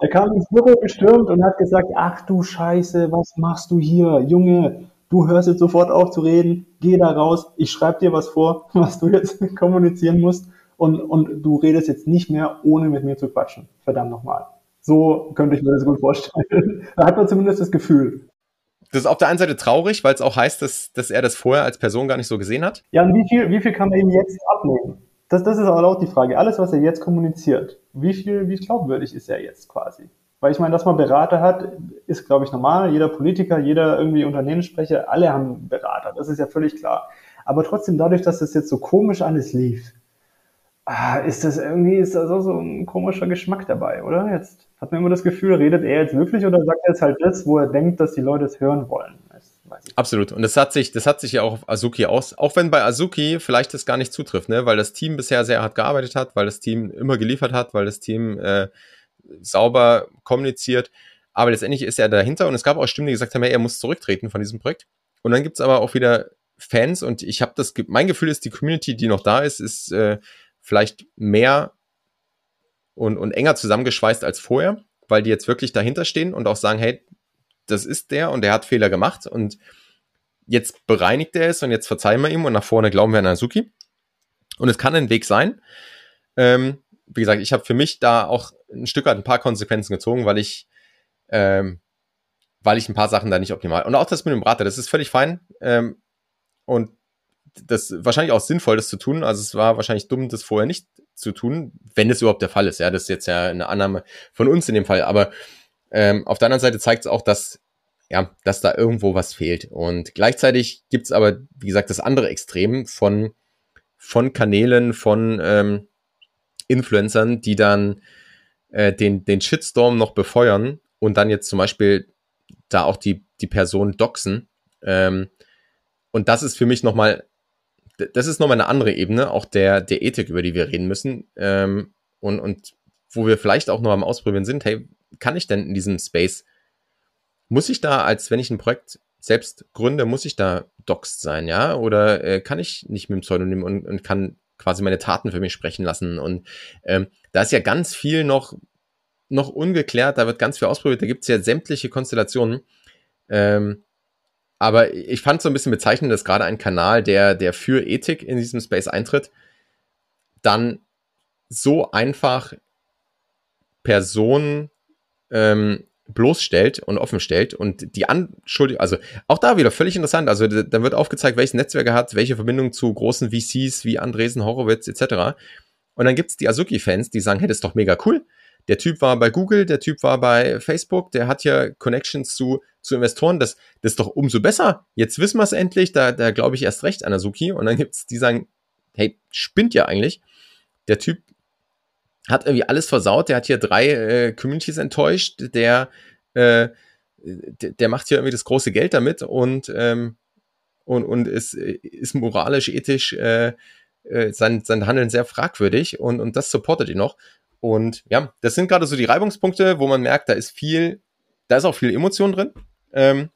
Er kam ins Büro gestürmt und hat gesagt, ach du Scheiße, was machst du hier? Junge, du hörst jetzt sofort auf zu reden, geh da raus, ich schreibe dir was vor, (laughs) was du jetzt kommunizieren musst und, und du redest jetzt nicht mehr, ohne mit mir zu quatschen. Verdammt nochmal. So könnte ich mir das gut vorstellen. (laughs) Da hat man zumindest das Gefühl das ist auf der einen Seite traurig, weil es auch heißt, dass, dass er das vorher als Person gar nicht so gesehen hat. Ja, und wie viel, wie viel kann man ihm jetzt abnehmen? Das, das ist aber auch die Frage. Alles, was er jetzt kommuniziert, wie viel, wie glaubwürdig ist er jetzt quasi? Weil ich meine, dass man Berater hat, ist, glaube ich, normal. Jeder Politiker, jeder irgendwie Unternehmenssprecher, alle haben Berater. Das ist ja völlig klar. Aber trotzdem, dadurch, dass das jetzt so komisch alles lief, ah, ist das irgendwie, ist da so, ein komischer Geschmack dabei, oder? Jetzt hat man immer das Gefühl, redet er jetzt wirklich oder sagt er jetzt halt das, wo er denkt, dass die Leute es hören wollen? Absolut. Und das hat sich, das hat sich ja auch auf Azuki aus, auch wenn bei Azuki vielleicht das gar nicht zutrifft, ne, weil das Team bisher sehr hart gearbeitet hat, weil das Team immer geliefert hat, weil das Team äh, sauber kommuniziert. Aber letztendlich ist er dahinter und es gab auch Stimmen, die gesagt haben, hey, er muss zurücktreten von diesem Projekt. Und dann gibt's aber auch wieder Fans und ich habe das, mein Gefühl ist, die Community, die noch da ist, ist äh, vielleicht mehr und, und enger zusammengeschweißt als vorher, weil die jetzt wirklich dahinter stehen und auch sagen, hey, das ist der und der hat Fehler gemacht und jetzt bereinigt er es und jetzt verzeihen wir ihm und nach vorne glauben wir an Azuki. Und es kann ein Weg sein. Ähm, wie gesagt, ich habe für mich da auch ein Stück weit ein paar Konsequenzen gezogen, weil ich, ähm, weil ich ein paar Sachen da nicht optimal. Und auch das mit dem Berater, das ist völlig fein. Ähm, und das wahrscheinlich auch sinnvoll, das zu tun. Also es war wahrscheinlich dumm, das vorher nicht zu tun, wenn es überhaupt der Fall ist. Ja, das ist jetzt ja eine Annahme von uns in dem Fall. Aber ähm, auf der anderen Seite zeigt es auch, dass ja, dass da irgendwo was fehlt. Und gleichzeitig gibt's aber, wie gesagt, das andere Extrem von von Kanälen, von ähm, Influencern, die dann äh, den den Shitstorm noch befeuern und dann jetzt zum Beispiel da auch die die Person doxen. Ähm, und das ist für mich nochmal das ist nochmal eine andere Ebene, auch der, der Ethik, über die wir reden müssen. Ähm, und, und wo wir vielleicht auch noch am Ausprobieren sind, hey, kann ich denn in diesem Space, muss ich da, als wenn ich ein Projekt selbst gründe, muss ich da doxed sein, ja? Oder äh, kann ich nicht mit dem Pseudonym und, und kann quasi meine Taten für mich sprechen lassen? Und ähm, da ist ja ganz viel noch, noch ungeklärt, da wird ganz viel ausprobiert, da gibt es ja sämtliche Konstellationen. Ähm, aber ich fand so ein bisschen bezeichnend, dass gerade ein Kanal, der, der für Ethik in diesem Space eintritt, dann so einfach Personen ähm, bloßstellt und offenstellt und die Anschuldigung, also auch da wieder völlig interessant, also da wird aufgezeigt, welches Netzwerk er hat, welche Verbindung zu großen VCs wie Andresen, Horowitz etc. Und dann gibt's die Azuki-Fans, die sagen, hey, das ist doch mega cool. Der Typ war bei Google, der Typ war bei Facebook, der hat ja Connections zu, zu Investoren, das, das ist doch umso besser. Jetzt wissen wir es endlich, da, da glaube ich erst recht an Azuki. Und dann gibt's die sagen, hey, spinnt ja eigentlich. Der Typ hat irgendwie alles versaut. Der hat hier drei äh, Communities enttäuscht. Der, äh, der, der macht hier irgendwie das große Geld damit und, ähm, und, und ist, ist moralisch, ethisch äh, äh, sein, sein Handeln sehr fragwürdig und, und das supportet ihn noch. Und ja, das sind gerade so die Reibungspunkte, wo man merkt, da ist viel, da ist auch viel Emotion drin. Ähm,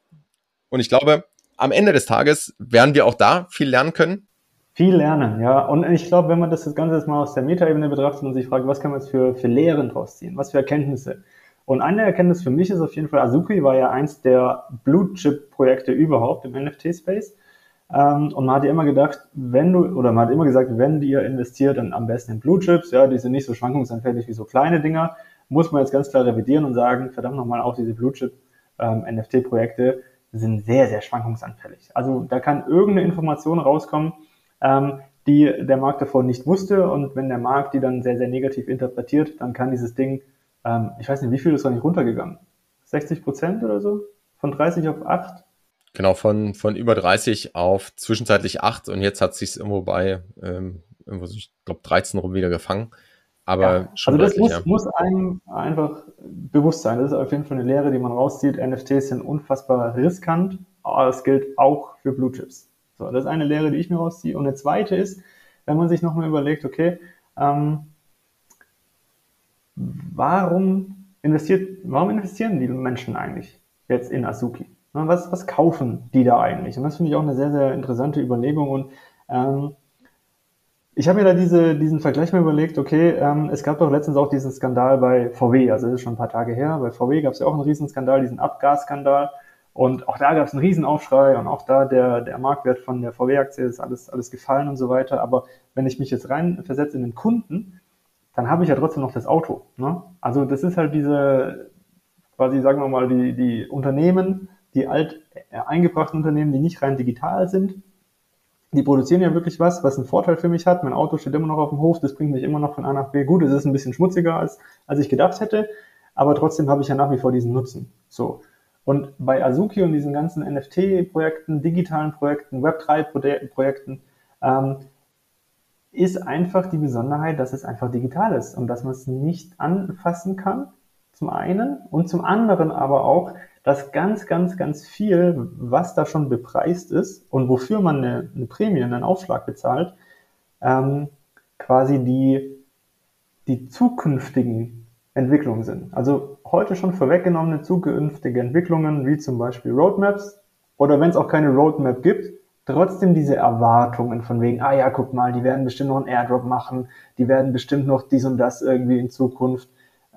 und ich glaube, am Ende des Tages werden wir auch da viel lernen können. Viel lernen, ja. Und ich glaube, wenn man das, das Ganze jetzt mal aus der Metaebene betrachtet und sich fragt, was kann man jetzt für, für Lehren draus ziehen, was für Erkenntnisse. Und eine Erkenntnis für mich ist auf jeden Fall, Azuki war ja eins der Blue-Chip-Projekte überhaupt im NFT-Space. Ähm, und man hat ja immer gedacht, wenn du, oder man hat immer gesagt, wenn ihr investiert, dann am besten in Blue-Chips, ja, die sind nicht so schwankungsanfällig wie so kleine Dinger, muss man jetzt ganz klar revidieren und sagen, verdammt nochmal, auch diese Blue-Chip-NFT-Projekte ähm, sind sehr, sehr schwankungsanfällig. Also da kann irgendeine Information rauskommen, ähm, die der Markt davor nicht wusste. Und wenn der Markt die dann sehr, sehr negativ interpretiert, dann kann dieses Ding, ähm, ich weiß nicht, wie viel ist da nicht runtergegangen? 60 Prozent oder so? Von 30 auf 8? Genau, von, von über 30 auf zwischenzeitlich 8 und jetzt hat sich irgendwo bei, ähm, irgendwo, ich glaube, 13 rum wieder gefangen. Aber ja, schon Also das muss, ja. muss einem einfach bewusst sein. Das ist auf jeden Fall eine Lehre, die man rauszieht. NFTs sind unfassbar riskant, aber es gilt auch für Blue Chips. So, das ist eine Lehre, die ich mir rausziehe. Und eine zweite ist, wenn man sich nochmal überlegt, okay, ähm, warum investiert, warum investieren die Menschen eigentlich jetzt in Azuki? Was, was kaufen die da eigentlich? Und das finde ich auch eine sehr, sehr interessante Überlegung. Und ähm, ich habe mir da diese, diesen Vergleich mal überlegt, okay, ähm, es gab doch letztens auch diesen Skandal bei VW, also das ist schon ein paar Tage her, bei VW gab es ja auch einen Riesenskandal, diesen Abgasskandal. Und auch da gab es einen Riesenaufschrei und auch da der, der Marktwert von der VW-Aktie ist alles, alles gefallen und so weiter. Aber wenn ich mich jetzt rein versetze in den Kunden, dann habe ich ja trotzdem noch das Auto. Ne? Also das ist halt diese, quasi sagen wir mal, die, die Unternehmen, die alt äh, eingebrachten Unternehmen, die nicht rein digital sind, die produzieren ja wirklich was, was einen Vorteil für mich hat. Mein Auto steht immer noch auf dem Hof, das bringt mich immer noch von A nach B. Gut, es ist ein bisschen schmutziger, als, als ich gedacht hätte, aber trotzdem habe ich ja nach wie vor diesen Nutzen. So. Und bei Azuki und diesen ganzen NFT-Projekten, digitalen Projekten, Web3-Projekten, ähm, ist einfach die Besonderheit, dass es einfach digital ist und dass man es nicht anfassen kann, zum einen, und zum anderen aber auch, dass ganz, ganz, ganz viel, was da schon bepreist ist und wofür man eine, eine Prämie, einen Aufschlag bezahlt, ähm, quasi die, die zukünftigen Entwicklungen sind. Also heute schon vorweggenommene zukünftige Entwicklungen, wie zum Beispiel Roadmaps, oder wenn es auch keine Roadmap gibt, trotzdem diese Erwartungen von wegen, ah ja, guck mal, die werden bestimmt noch einen Airdrop machen, die werden bestimmt noch dies und das irgendwie in Zukunft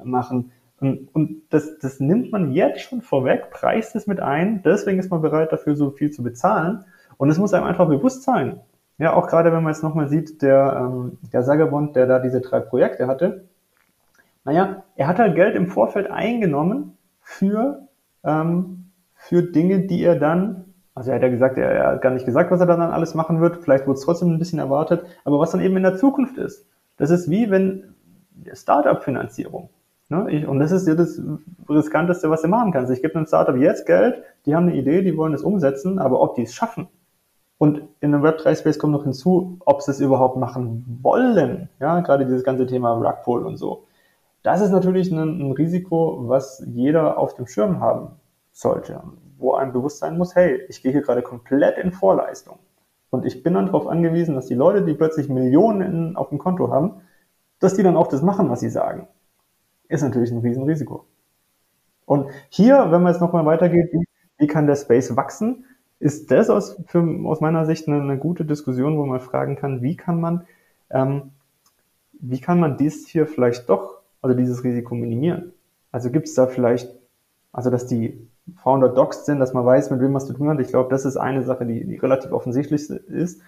machen. Und, das, das nimmt man jetzt schon vorweg, preist es mit ein, deswegen ist man bereit, dafür so viel zu bezahlen. Und es muss einem einfach bewusst sein. Ja, auch gerade wenn man jetzt nochmal sieht, der, ähm, der Sagerbond, der da diese drei Projekte hatte, naja, er hat halt Geld im Vorfeld eingenommen für, ähm, für Dinge, die er dann, also er hat ja gesagt, er, er hat gar nicht gesagt, was er dann alles machen wird, vielleicht wurde es trotzdem ein bisschen erwartet, aber was dann eben in der Zukunft ist. Das ist wie wenn Startup-Finanzierung. Ne? Ich, und das ist ja das Riskanteste, was du machen kannst. Ich gebe einem Startup jetzt Geld, die haben eine Idee, die wollen es umsetzen, aber ob die es schaffen. Und in einem Web3-Space kommt noch hinzu, ob sie es überhaupt machen wollen. Ja, gerade dieses ganze Thema Rugpull und so. Das ist natürlich ein, ein Risiko, was jeder auf dem Schirm haben sollte, wo einem bewusst sein muss, hey, ich gehe hier gerade komplett in Vorleistung. Und ich bin dann darauf angewiesen, dass die Leute, die plötzlich Millionen auf dem Konto haben, dass die dann auch das machen, was sie sagen ist natürlich ein Riesenrisiko. Und hier, wenn man jetzt nochmal weitergeht, wie, wie kann der Space wachsen, ist das aus, für, aus meiner Sicht eine, eine, gute Diskussion, wo man fragen kann, wie kann man, ähm, wie kann man dies hier vielleicht doch, also dieses Risiko minimieren? Also gibt es da vielleicht, also dass die Founder doxed sind, dass man weiß, mit wem man zu tun hat. Ich glaube, das ist eine Sache, die, die relativ offensichtlich ist.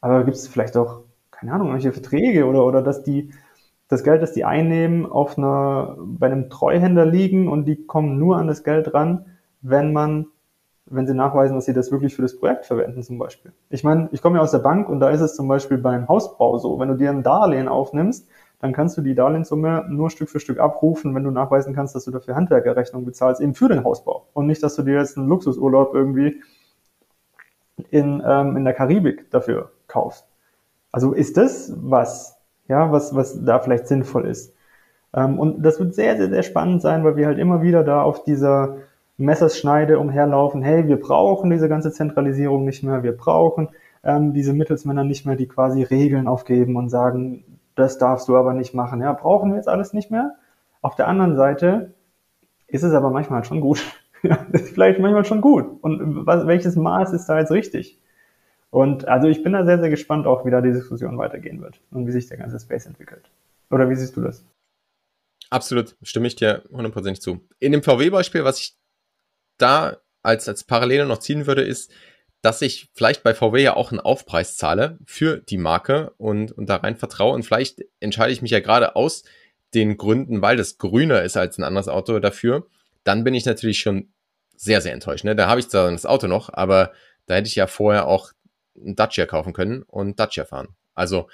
Aber gibt es vielleicht auch, keine Ahnung, irgendwelche Verträge oder, oder dass die das Geld, das die einnehmen, auf einer, bei einem Treuhänder liegen und die kommen nur an das Geld ran, wenn man, wenn sie nachweisen, dass sie das wirklich für das Projekt verwenden, zum Beispiel. Ich meine, ich komme ja aus der Bank und da ist es zum Beispiel beim Hausbau so. Wenn du dir ein Darlehen aufnimmst, dann kannst du die Darlehenssumme nur Stück für Stück abrufen, wenn du nachweisen kannst, dass du dafür Handwerkerrechnung bezahlst, eben für den Hausbau. Und nicht, dass du dir jetzt einen Luxusurlaub irgendwie in, ähm, in der Karibik dafür kaufst. Also ist das was, ja, was, was da vielleicht sinnvoll ist. Ähm, und das wird sehr, sehr, sehr spannend sein, weil wir halt immer wieder da auf dieser Messerschneide umherlaufen. Hey, wir brauchen diese ganze Zentralisierung nicht mehr. Wir brauchen ähm, diese Mittelsmänner nicht mehr, die quasi Regeln aufgeben und sagen, das darfst du aber nicht machen. Ja, brauchen wir jetzt alles nicht mehr. Auf der anderen Seite ist es aber manchmal schon gut. (laughs) vielleicht manchmal schon gut. Und was, welches Maß ist da jetzt richtig? Und also ich bin da sehr, sehr gespannt auch, wie da die Diskussion weitergehen wird und wie sich der ganze Space entwickelt. Oder wie siehst du das? Absolut, stimme ich dir hundertprozentig zu. In dem VW-Beispiel, was ich da als, als Parallele noch ziehen würde, ist, dass ich vielleicht bei VW ja auch einen Aufpreis zahle für die Marke und, und da rein vertraue. Und vielleicht entscheide ich mich ja gerade aus den Gründen, weil das grüner ist als ein anderes Auto dafür. Dann bin ich natürlich schon sehr, sehr enttäuscht. Ne? Da habe ich zwar das Auto noch, aber da hätte ich ja vorher auch ein Dacia kaufen können und Dacia fahren. Also,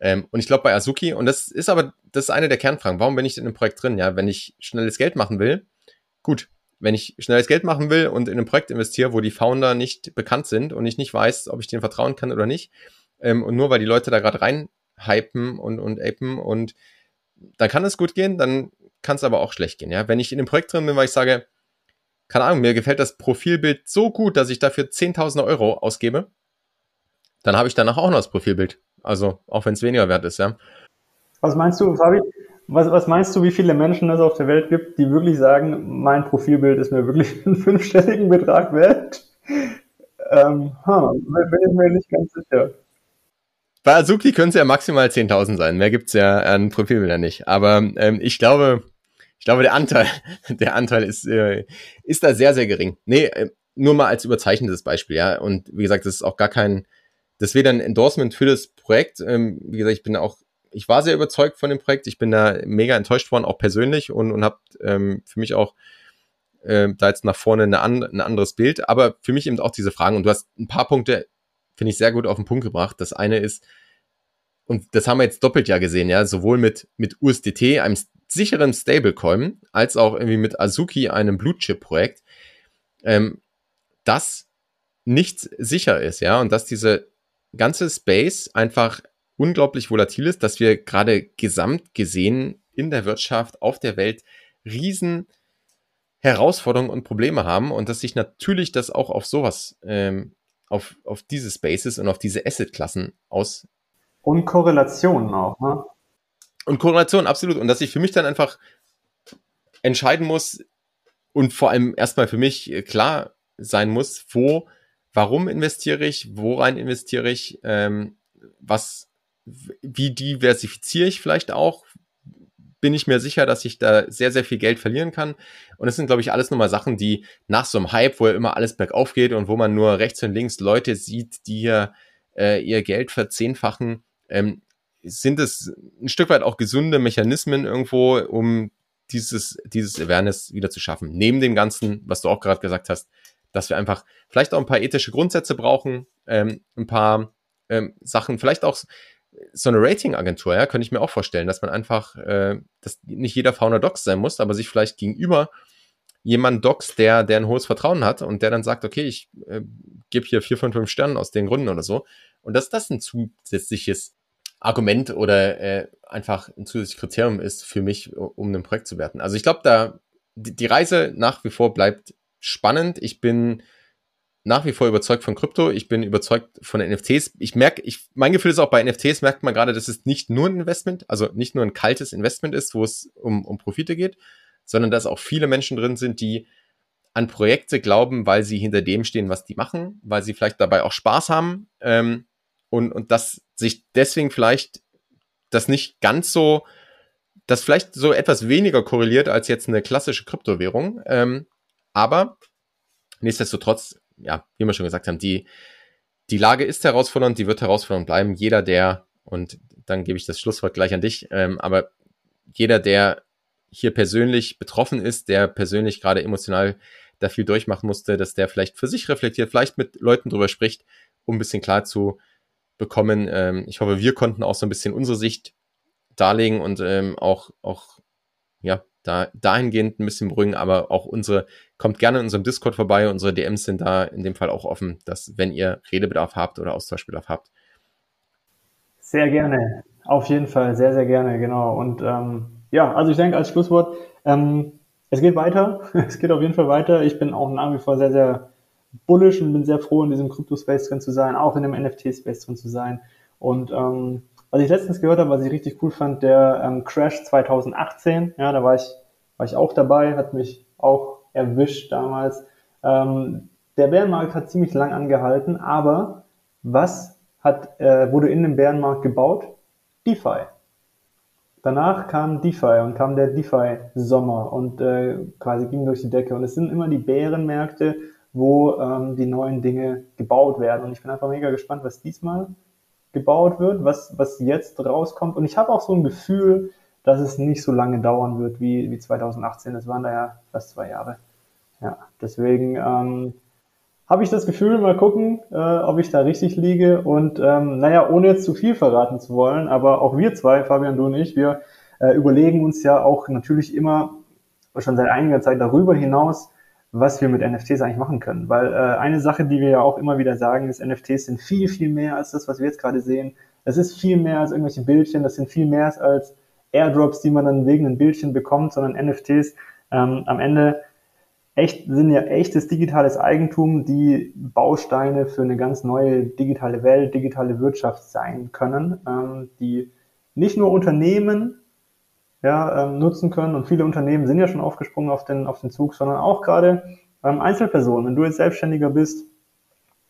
ähm, und ich glaube bei Azuki, und das ist aber, das ist eine der Kernfragen, warum bin ich in einem Projekt drin? Ja, wenn ich schnelles Geld machen will, gut, wenn ich schnelles Geld machen will und in ein Projekt investiere, wo die Founder nicht bekannt sind und ich nicht weiß, ob ich denen vertrauen kann oder nicht, ähm, und nur weil die Leute da gerade rein hypen und, und apen und dann kann es gut gehen, dann kann es aber auch schlecht gehen. Ja, wenn ich in einem Projekt drin bin, weil ich sage, keine Ahnung, mir gefällt das Profilbild so gut, dass ich dafür 10.000 Euro ausgebe, dann habe ich danach auch noch das Profilbild. Also auch wenn es weniger wert ist, ja. Was meinst du, Fabi? Was, was meinst du, wie viele Menschen es auf der Welt gibt, die wirklich sagen, mein Profilbild ist mir wirklich (laughs) einen fünfstelligen Betrag wert? Ähm, huh, bin ich mir nicht ganz sicher. Bei Azuki können es ja maximal 10.000 sein. Mehr gibt es ja an Profilbildern nicht. Aber ähm, ich glaube, ich glaube, der Anteil, (laughs) der Anteil ist, äh, ist da sehr, sehr gering. Nee, äh, nur mal als überzeichnetes Beispiel, ja. Und wie gesagt, das ist auch gar kein, das wäre ein Endorsement für das Projekt. Ähm, wie gesagt, ich bin auch, ich war sehr überzeugt von dem Projekt. Ich bin da mega enttäuscht worden, auch persönlich und, und habe ähm, für mich auch äh, da jetzt nach vorne eine an, ein anderes Bild. Aber für mich eben auch diese Fragen. Und du hast ein paar Punkte, finde ich, sehr gut auf den Punkt gebracht. Das eine ist, und das haben wir jetzt doppelt ja gesehen, ja, sowohl mit, mit USDT, einem sicheren Stablecoin, als auch irgendwie mit Azuki, einem Blue Chip Projekt, ähm, dass nichts sicher ist, ja, und dass diese ganze Space einfach unglaublich volatil ist, dass wir gerade gesamt gesehen in der Wirtschaft, auf der Welt riesen Herausforderungen und Probleme haben und dass sich natürlich das auch auf sowas, ähm, auf, auf diese Spaces und auf diese Asset-Klassen aus. Und Korrelationen auch, ne? Und Korrelationen, absolut. Und dass ich für mich dann einfach entscheiden muss und vor allem erstmal für mich klar sein muss, wo warum investiere ich, worein investiere ich, ähm, was, wie diversifiziere ich vielleicht auch, bin ich mir sicher, dass ich da sehr, sehr viel Geld verlieren kann. Und das sind, glaube ich, alles nochmal Sachen, die nach so einem Hype, wo ja immer alles bergauf geht und wo man nur rechts und links Leute sieht, die hier äh, ihr Geld verzehnfachen, ähm, sind es ein Stück weit auch gesunde Mechanismen irgendwo, um dieses, dieses Awareness wieder zu schaffen. Neben dem Ganzen, was du auch gerade gesagt hast, dass wir einfach vielleicht auch ein paar ethische Grundsätze brauchen, ähm, ein paar ähm, Sachen, vielleicht auch so eine Ratingagentur, ja, könnte ich mir auch vorstellen, dass man einfach, äh, dass nicht jeder Founder Docs sein muss, aber sich vielleicht gegenüber jemand Docs, der, der ein hohes Vertrauen hat und der dann sagt, okay, ich äh, gebe hier vier von fünf Sternen aus den Gründen oder so. Und dass das ein zusätzliches Argument oder äh, einfach ein zusätzliches Kriterium ist für mich, um ein Projekt zu werten. Also ich glaube, da die, die Reise nach wie vor bleibt spannend. Ich bin nach wie vor überzeugt von Krypto. Ich bin überzeugt von NFTs. Ich merke, ich, mein Gefühl ist auch bei NFTs merkt man gerade, dass es nicht nur ein Investment, also nicht nur ein kaltes Investment ist, wo es um, um Profite geht, sondern dass auch viele Menschen drin sind, die an Projekte glauben, weil sie hinter dem stehen, was die machen, weil sie vielleicht dabei auch Spaß haben ähm, und, und dass sich deswegen vielleicht das nicht ganz so, das vielleicht so etwas weniger korreliert als jetzt eine klassische Kryptowährung. Ähm, aber nichtsdestotrotz, ja, wie wir schon gesagt haben, die, die Lage ist herausfordernd, die wird herausfordernd bleiben. Jeder, der, und dann gebe ich das Schlusswort gleich an dich, ähm, aber jeder, der hier persönlich betroffen ist, der persönlich gerade emotional da viel durchmachen musste, dass der vielleicht für sich reflektiert, vielleicht mit Leuten drüber spricht, um ein bisschen klar zu bekommen. Ähm, ich hoffe, wir konnten auch so ein bisschen unsere Sicht darlegen und ähm, auch, auch ja, da, dahingehend ein bisschen beruhigen, aber auch unsere, kommt gerne in unserem Discord vorbei, unsere DMs sind da in dem Fall auch offen, dass wenn ihr Redebedarf habt oder Austauschbedarf habt. Sehr gerne, auf jeden Fall, sehr, sehr gerne, genau. Und ähm, ja, also ich denke als Schlusswort, ähm, es geht weiter, (laughs) es geht auf jeden Fall weiter. Ich bin auch nach wie vor sehr, sehr bullish und bin sehr froh, in diesem Crypto-Space drin zu sein, auch in dem NFT-Space drin zu sein. Und ähm, was ich letztens gehört habe, was ich richtig cool fand, der ähm, Crash 2018, ja, da war ich, war ich auch dabei, hat mich auch erwischt damals. Ähm, der Bärenmarkt hat ziemlich lang angehalten, aber was hat, äh, wurde in dem Bärenmarkt gebaut? DeFi. Danach kam DeFi und kam der DeFi-Sommer und äh, quasi ging durch die Decke. Und es sind immer die Bärenmärkte, wo ähm, die neuen Dinge gebaut werden. Und ich bin einfach mega gespannt, was diesmal gebaut wird, was, was jetzt rauskommt. Und ich habe auch so ein Gefühl, dass es nicht so lange dauern wird wie, wie 2018. Das waren da ja fast zwei Jahre. Ja, deswegen ähm, habe ich das Gefühl, mal gucken, äh, ob ich da richtig liege. Und ähm, naja, ohne jetzt zu viel verraten zu wollen, aber auch wir zwei, Fabian, du und ich, wir äh, überlegen uns ja auch natürlich immer schon seit einiger Zeit darüber hinaus, was wir mit NFTs eigentlich machen können. Weil äh, eine Sache, die wir ja auch immer wieder sagen, ist, NFTs sind viel, viel mehr als das, was wir jetzt gerade sehen. Es ist viel mehr als irgendwelche Bildchen, das sind viel mehr als Airdrops, die man dann wegen einem Bildchen bekommt, sondern NFTs ähm, am Ende echt, sind ja echtes digitales Eigentum, die Bausteine für eine ganz neue digitale Welt, digitale Wirtschaft sein können, ähm, die nicht nur Unternehmen ja, ähm, nutzen können. Und viele Unternehmen sind ja schon aufgesprungen auf den, auf den Zug, sondern auch gerade ähm, Einzelpersonen. Wenn du jetzt Selbstständiger bist,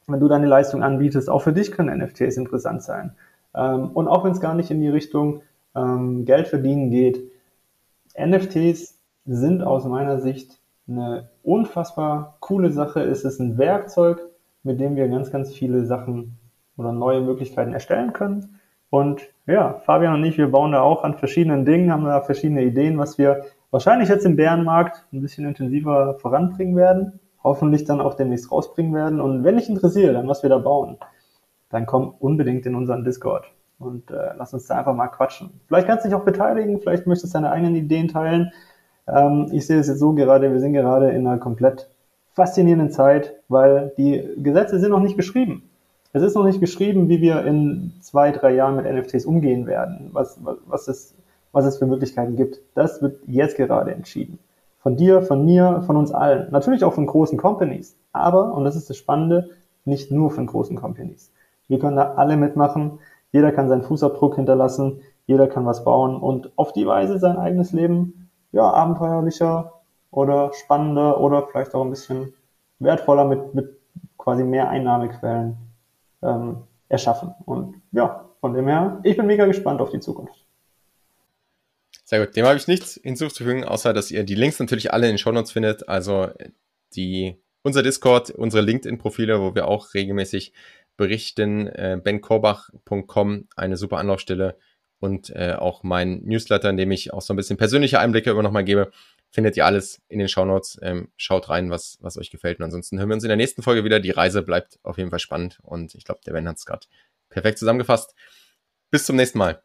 wenn du deine Leistung anbietest, auch für dich können NFTs interessant sein. Ähm, und auch wenn es gar nicht in die Richtung ähm, Geld verdienen geht, NFTs sind aus meiner Sicht eine unfassbar coole Sache. Es ist ein Werkzeug, mit dem wir ganz, ganz viele Sachen oder neue Möglichkeiten erstellen können. Und ja, Fabian und ich, wir bauen da auch an verschiedenen Dingen, haben da verschiedene Ideen, was wir wahrscheinlich jetzt im Bärenmarkt ein bisschen intensiver voranbringen werden, hoffentlich dann auch demnächst rausbringen werden. Und wenn dich interessiert, dann was wir da bauen, dann komm unbedingt in unseren Discord und äh, lass uns da einfach mal quatschen. Vielleicht kannst du dich auch beteiligen, vielleicht möchtest du deine eigenen Ideen teilen. Ähm, ich sehe es jetzt so gerade, wir sind gerade in einer komplett faszinierenden Zeit, weil die Gesetze sind noch nicht geschrieben. Es ist noch nicht geschrieben, wie wir in zwei, drei Jahren mit NFTs umgehen werden, was, was, was, es, was es für Möglichkeiten gibt. Das wird jetzt gerade entschieden. Von dir, von mir, von uns allen. Natürlich auch von großen Companies. Aber, und das ist das Spannende, nicht nur von großen Companies. Wir können da alle mitmachen. Jeder kann seinen Fußabdruck hinterlassen. Jeder kann was bauen und auf die Weise sein eigenes Leben, ja, abenteuerlicher oder spannender oder vielleicht auch ein bisschen wertvoller mit, mit quasi mehr Einnahmequellen ähm, erschaffen. Und ja, von dem her, ich bin mega gespannt auf die Zukunft. Sehr gut. Dem habe ich nichts hinzuzufügen, außer dass ihr die Links natürlich alle in den Shownotes findet. Also die, unser Discord, unsere LinkedIn-Profile, wo wir auch regelmäßig berichten, äh, benkorbach.com, eine super Anlaufstelle und äh, auch mein Newsletter, in dem ich auch so ein bisschen persönliche Einblicke immer nochmal gebe findet ihr alles in den Shownotes. Ähm, schaut rein, was, was euch gefällt. Und ansonsten hören wir uns in der nächsten Folge wieder. Die Reise bleibt auf jeden Fall spannend. Und ich glaube, der Ben hat es gerade perfekt zusammengefasst. Bis zum nächsten Mal.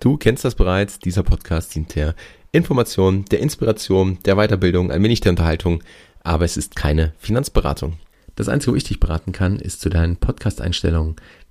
Du kennst das bereits. Dieser Podcast dient der Information, der Inspiration, der Weiterbildung, ein wenig der Unterhaltung. Aber es ist keine Finanzberatung. Das Einzige, wo ich dich beraten kann, ist zu deinen Podcast-Einstellungen